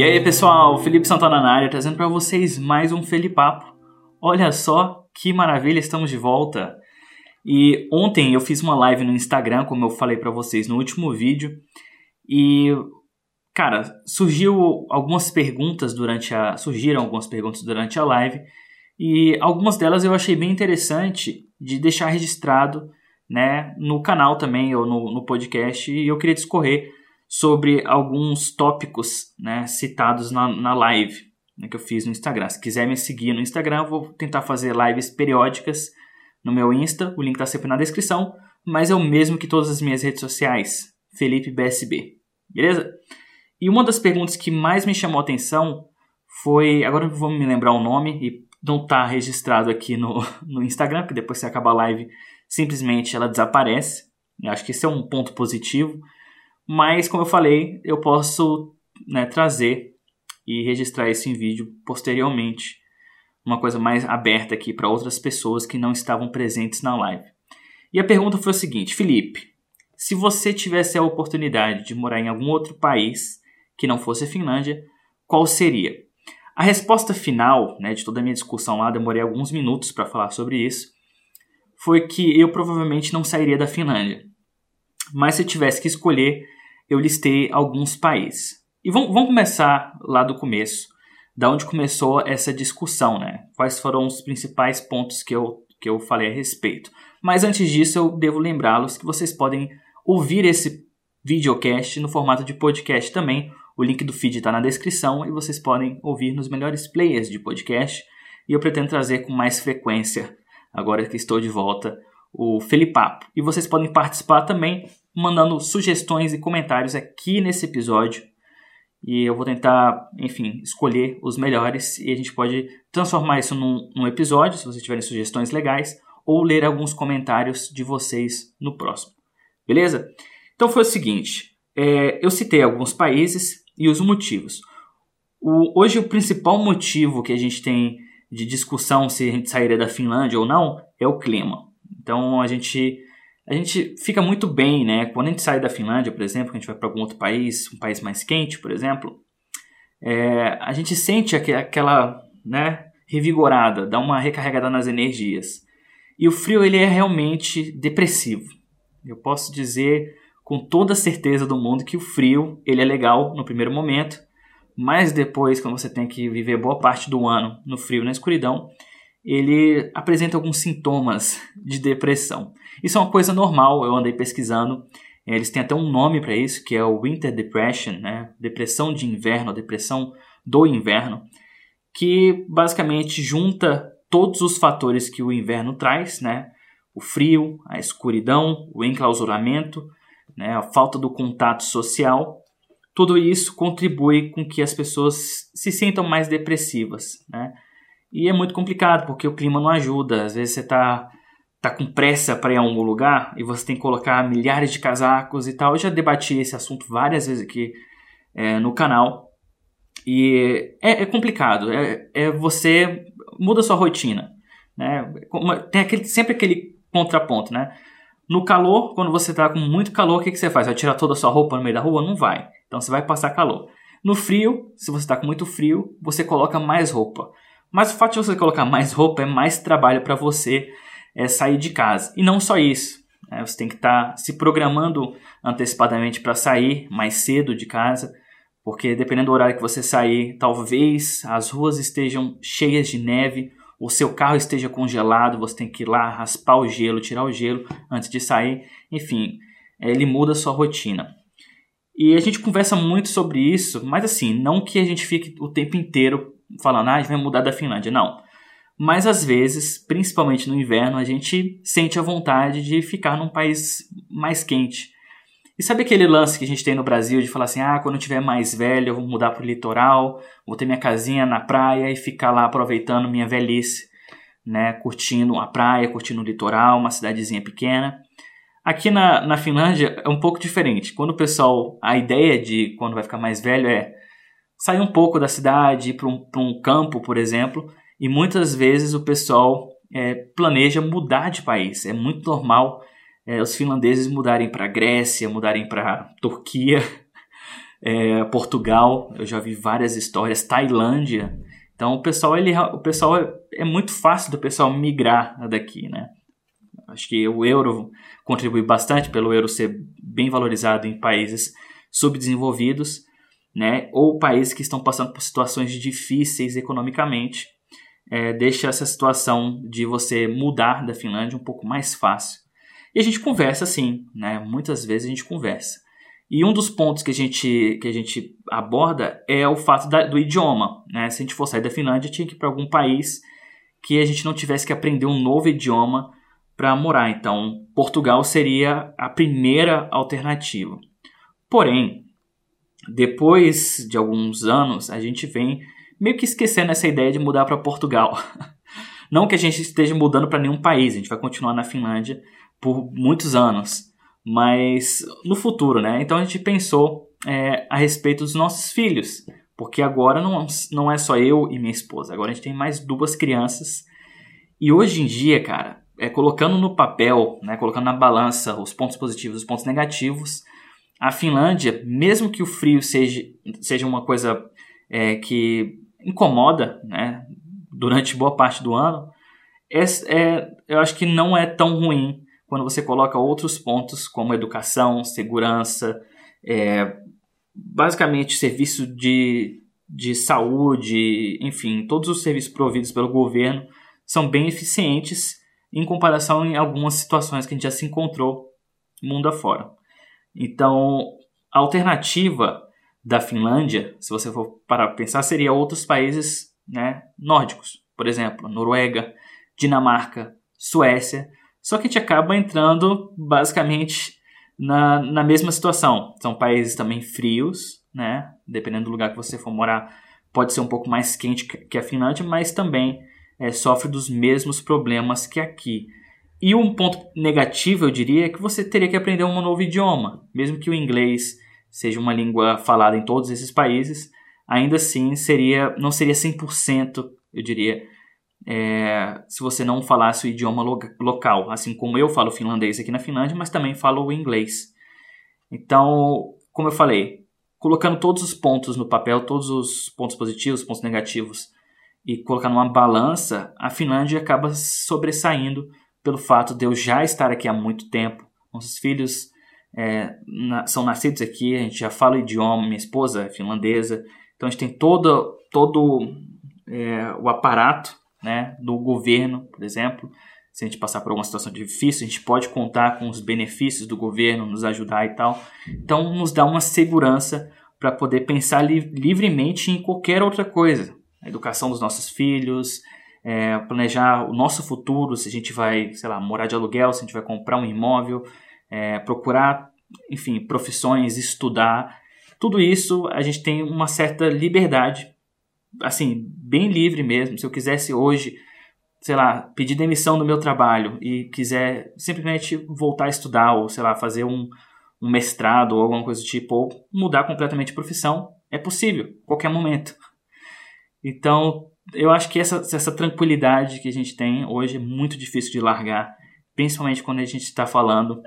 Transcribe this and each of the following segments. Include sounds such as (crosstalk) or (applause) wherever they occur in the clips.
E aí pessoal, Felipe Santana na área trazendo para vocês mais um Felipapo. Olha só que maravilha, estamos de volta. E ontem eu fiz uma live no Instagram, como eu falei para vocês no último vídeo, e cara, surgiu algumas perguntas durante a surgiram algumas perguntas durante a live, e algumas delas eu achei bem interessante de deixar registrado, né, no canal também ou no, no podcast, e eu queria discorrer sobre alguns tópicos né, citados na, na live né, que eu fiz no Instagram. Se quiser me seguir no Instagram, vou tentar fazer lives periódicas no meu Insta, o link está sempre na descrição, mas é o mesmo que todas as minhas redes sociais, Felipe BSB, beleza? E uma das perguntas que mais me chamou a atenção foi, agora eu vou me lembrar o nome e não está registrado aqui no, (laughs) no Instagram, porque depois que acaba a live, simplesmente ela desaparece. Eu acho que esse é um ponto positivo. Mas, como eu falei, eu posso né, trazer e registrar isso em vídeo posteriormente. Uma coisa mais aberta aqui para outras pessoas que não estavam presentes na live. E a pergunta foi o seguinte: Felipe, se você tivesse a oportunidade de morar em algum outro país que não fosse a Finlândia, qual seria? A resposta final né, de toda a minha discussão lá, demorei alguns minutos para falar sobre isso, foi que eu provavelmente não sairia da Finlândia. Mas se eu tivesse que escolher, eu listei alguns países. E vamos, vamos começar lá do começo, da onde começou essa discussão, né? Quais foram os principais pontos que eu, que eu falei a respeito. Mas antes disso, eu devo lembrá-los que vocês podem ouvir esse videocast no formato de podcast também. O link do feed está na descrição e vocês podem ouvir nos melhores players de podcast. E eu pretendo trazer com mais frequência, agora que estou de volta, o Felipapo. E vocês podem participar também mandando sugestões e comentários aqui nesse episódio. E eu vou tentar, enfim, escolher os melhores e a gente pode transformar isso num, num episódio, se vocês tiverem sugestões legais, ou ler alguns comentários de vocês no próximo. Beleza? Então foi o seguinte: é, eu citei alguns países e os motivos. O, hoje, o principal motivo que a gente tem de discussão se a gente sairia da Finlândia ou não é o clima. Então a gente a gente fica muito bem, né? Quando a gente sai da Finlândia, por exemplo, a gente vai para algum outro país, um país mais quente, por exemplo, é, a gente sente aquela, né, revigorada, dá uma recarregada nas energias. E o frio ele é realmente depressivo. Eu posso dizer com toda a certeza do mundo que o frio ele é legal no primeiro momento, mas depois, quando você tem que viver boa parte do ano no frio, na escuridão, ele apresenta alguns sintomas de depressão. Isso é uma coisa normal, eu andei pesquisando. Eles têm até um nome para isso, que é o Winter Depression, né? depressão de inverno, depressão do inverno, que basicamente junta todos os fatores que o inverno traz, né? o frio, a escuridão, o enclausuramento, né? a falta do contato social, tudo isso contribui com que as pessoas se sintam mais depressivas. Né? E é muito complicado, porque o clima não ajuda. Às vezes você está tá com pressa para ir a algum lugar e você tem que colocar milhares de casacos e tal. Eu já debati esse assunto várias vezes aqui é, no canal. E é, é complicado. É, é, você muda sua rotina. Né? Tem aquele, sempre aquele contraponto, né? No calor, quando você está com muito calor, o que, que você faz? Vai tirar toda a sua roupa no meio da rua? Não vai. Então você vai passar calor. No frio, se você está com muito frio, você coloca mais roupa. Mas o fato de você colocar mais roupa é mais trabalho para você é, sair de casa. E não só isso. Né? Você tem que estar tá se programando antecipadamente para sair mais cedo de casa, porque dependendo do horário que você sair, talvez as ruas estejam cheias de neve, o seu carro esteja congelado, você tem que ir lá raspar o gelo, tirar o gelo antes de sair. Enfim, ele muda a sua rotina. E a gente conversa muito sobre isso, mas assim, não que a gente fique o tempo inteiro falando, ah, vai mudar da Finlândia. Não. Mas às vezes, principalmente no inverno, a gente sente a vontade de ficar num país mais quente. E sabe aquele lance que a gente tem no Brasil de falar assim: ah, quando eu tiver mais velho, eu vou mudar para o litoral, vou ter minha casinha na praia e ficar lá aproveitando minha velhice, né? Curtindo a praia, curtindo o litoral, uma cidadezinha pequena. Aqui na, na Finlândia é um pouco diferente. Quando o pessoal, a ideia de quando vai ficar mais velho é sair um pouco da cidade, ir para um, um campo, por exemplo, e muitas vezes o pessoal é, planeja mudar de país. É muito normal é, os finlandeses mudarem para Grécia, mudarem para Turquia, (laughs) é, Portugal. Eu já vi várias histórias. Tailândia. Então o pessoal, ele, o pessoal é, é muito fácil do pessoal migrar daqui, né? Acho que o euro contribui bastante pelo euro ser bem valorizado em países subdesenvolvidos, né? Ou países que estão passando por situações difíceis economicamente é, deixa essa situação de você mudar da Finlândia um pouco mais fácil. E a gente conversa sim, né? Muitas vezes a gente conversa. E um dos pontos que a gente, que a gente aborda é o fato da, do idioma. Né? Se a gente for sair da Finlândia, tinha que ir para algum país que a gente não tivesse que aprender um novo idioma para morar. Então, Portugal seria a primeira alternativa. Porém, depois de alguns anos, a gente vem meio que esquecendo essa ideia de mudar para Portugal. (laughs) Não que a gente esteja mudando para nenhum país, a gente vai continuar na Finlândia por muitos anos, mas no futuro, né? Então a gente pensou é, a respeito dos nossos filhos, porque agora não, não é só eu e minha esposa, agora a gente tem mais duas crianças. E hoje em dia, cara, é, colocando no papel, né, colocando na balança os pontos positivos e os pontos negativos, a Finlândia, mesmo que o frio seja, seja uma coisa é, que incomoda né, durante boa parte do ano, é, é, eu acho que não é tão ruim quando você coloca outros pontos como educação, segurança, é, basicamente serviço de, de saúde, enfim, todos os serviços providos pelo governo são bem eficientes em comparação em algumas situações que a gente já se encontrou mundo afora. Então, a alternativa da Finlândia, se você for para pensar, seria outros países né, nórdicos, por exemplo, Noruega, Dinamarca, Suécia. Só que a gente acaba entrando basicamente na, na mesma situação. São países também frios, né? Dependendo do lugar que você for morar, pode ser um pouco mais quente que a Finlândia, mas também é, sofre dos mesmos problemas que aqui. E um ponto negativo, eu diria, é que você teria que aprender um novo idioma, mesmo que o inglês seja uma língua falada em todos esses países, ainda assim seria não seria 100%, eu diria, é, se você não falasse o idioma lo local, assim como eu falo finlandês aqui na Finlândia, mas também falo o inglês. Então, como eu falei, colocando todos os pontos no papel, todos os pontos positivos, pontos negativos, e colocando uma balança, a Finlândia acaba sobressaindo pelo fato de eu já estar aqui há muito tempo. Nossos filhos é, na, são nascidos aqui, a gente já fala o idioma, minha esposa é finlandesa, então a gente tem todo, todo é, o aparato né, do governo, por exemplo. Se a gente passar por alguma situação difícil, a gente pode contar com os benefícios do governo, nos ajudar e tal. Então, nos dá uma segurança para poder pensar li livremente em qualquer outra coisa. A educação dos nossos filhos, é, planejar o nosso futuro, se a gente vai, sei lá, morar de aluguel, se a gente vai comprar um imóvel, é, procurar, enfim, profissões, estudar. Tudo isso a gente tem uma certa liberdade, assim, bem livre mesmo. Se eu quisesse hoje, sei lá, pedir demissão do meu trabalho e quiser simplesmente voltar a estudar ou, sei lá, fazer um, um mestrado ou alguma coisa do tipo, ou mudar completamente de profissão, é possível, qualquer momento. Então, eu acho que essa, essa tranquilidade que a gente tem hoje é muito difícil de largar, principalmente quando a gente está falando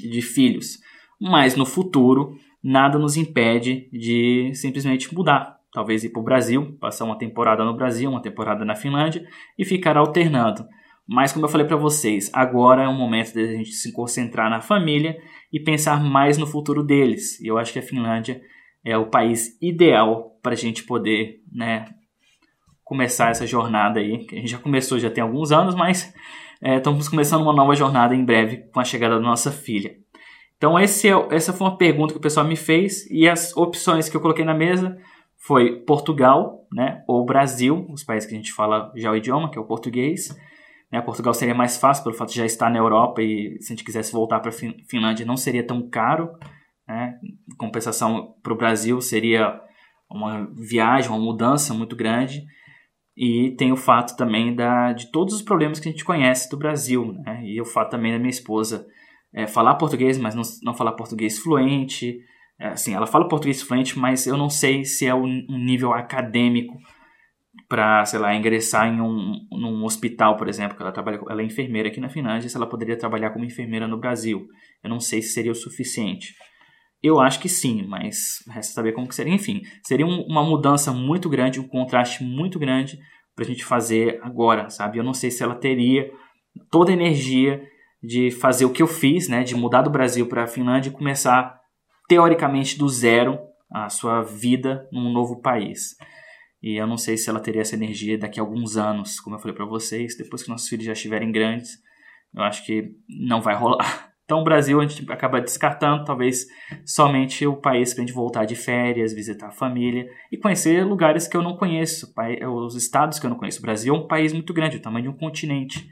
de filhos. Mas no futuro, nada nos impede de simplesmente mudar. Talvez ir para o Brasil, passar uma temporada no Brasil, uma temporada na Finlândia e ficar alternando. Mas, como eu falei para vocês, agora é o momento de a gente se concentrar na família e pensar mais no futuro deles. E eu acho que a Finlândia é o país ideal para a gente poder né, começar essa jornada aí. A gente já começou já tem alguns anos, mas é, estamos começando uma nova jornada em breve com a chegada da nossa filha. Então esse é, essa foi uma pergunta que o pessoal me fez e as opções que eu coloquei na mesa foi Portugal, né, ou Brasil, os países que a gente fala já o idioma, que é o português. Né, Portugal seria mais fácil pelo fato de já estar na Europa e se a gente quisesse voltar para a Finlândia não seria tão caro. Né? Compensação para o Brasil seria uma viagem, uma mudança muito grande. E tem o fato também da, de todos os problemas que a gente conhece do Brasil, né? E o fato também da minha esposa é, falar português, mas não, não falar português fluente. É, assim, ela fala português fluente, mas eu não sei se é um, nível acadêmico para, sei lá, ingressar em um num hospital, por exemplo, que ela trabalha, ela é enfermeira aqui na Finlândia, se ela poderia trabalhar como enfermeira no Brasil. Eu não sei se seria o suficiente. Eu acho que sim, mas resta saber como que seria. Enfim, seria um, uma mudança muito grande, um contraste muito grande para a gente fazer agora, sabe? Eu não sei se ela teria toda a energia de fazer o que eu fiz, né? De mudar do Brasil para a Finlândia e começar teoricamente do zero a sua vida num novo país. E eu não sei se ela teria essa energia daqui a alguns anos, como eu falei para vocês, depois que nossos filhos já estiverem grandes, eu acho que não vai rolar. (laughs) Então, o Brasil a gente acaba descartando, talvez somente o país para a gente voltar de férias, visitar a família e conhecer lugares que eu não conheço, os estados que eu não conheço. O Brasil é um país muito grande, o tamanho de um continente.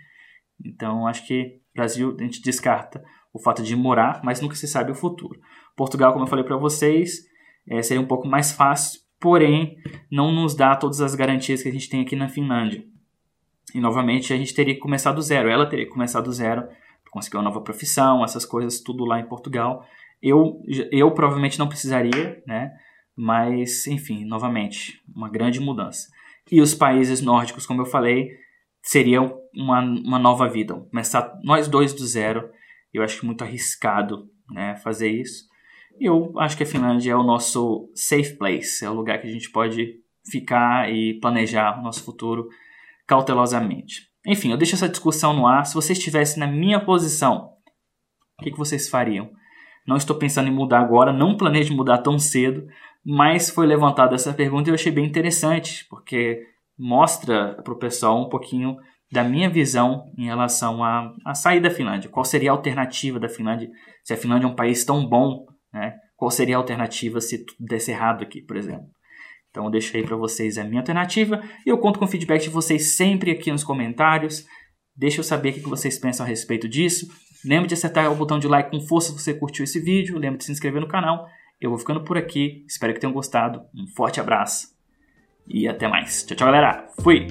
Então, acho que o Brasil a gente descarta o fato de morar, mas nunca se sabe o futuro. Portugal, como eu falei para vocês, é, seria um pouco mais fácil, porém não nos dá todas as garantias que a gente tem aqui na Finlândia. E novamente a gente teria que começar do zero, ela teria que começar do zero conseguir uma nova profissão, essas coisas, tudo lá em Portugal. Eu, eu provavelmente não precisaria, né? Mas, enfim, novamente, uma grande mudança. E os países nórdicos, como eu falei, seriam uma, uma nova vida. Começar nós dois do zero, eu acho muito arriscado né, fazer isso. Eu acho que a Finlândia é o nosso safe place, é o lugar que a gente pode ficar e planejar o nosso futuro cautelosamente. Enfim, eu deixo essa discussão no ar. Se você estivesse na minha posição, o que, que vocês fariam? Não estou pensando em mudar agora, não planejo mudar tão cedo, mas foi levantada essa pergunta e eu achei bem interessante, porque mostra para o pessoal um pouquinho da minha visão em relação a, a sair da Finlândia. Qual seria a alternativa da Finlândia? Se a Finlândia é um país tão bom, né? qual seria a alternativa se tudo desse errado aqui, por exemplo? Então eu deixo aí para vocês a minha alternativa e eu conto com o feedback de vocês sempre aqui nos comentários. Deixa eu saber o que vocês pensam a respeito disso. Lembre de acertar o botão de like com força se você curtiu esse vídeo. Lembre de se inscrever no canal. Eu vou ficando por aqui. Espero que tenham gostado. Um forte abraço e até mais. Tchau, tchau, galera. Fui!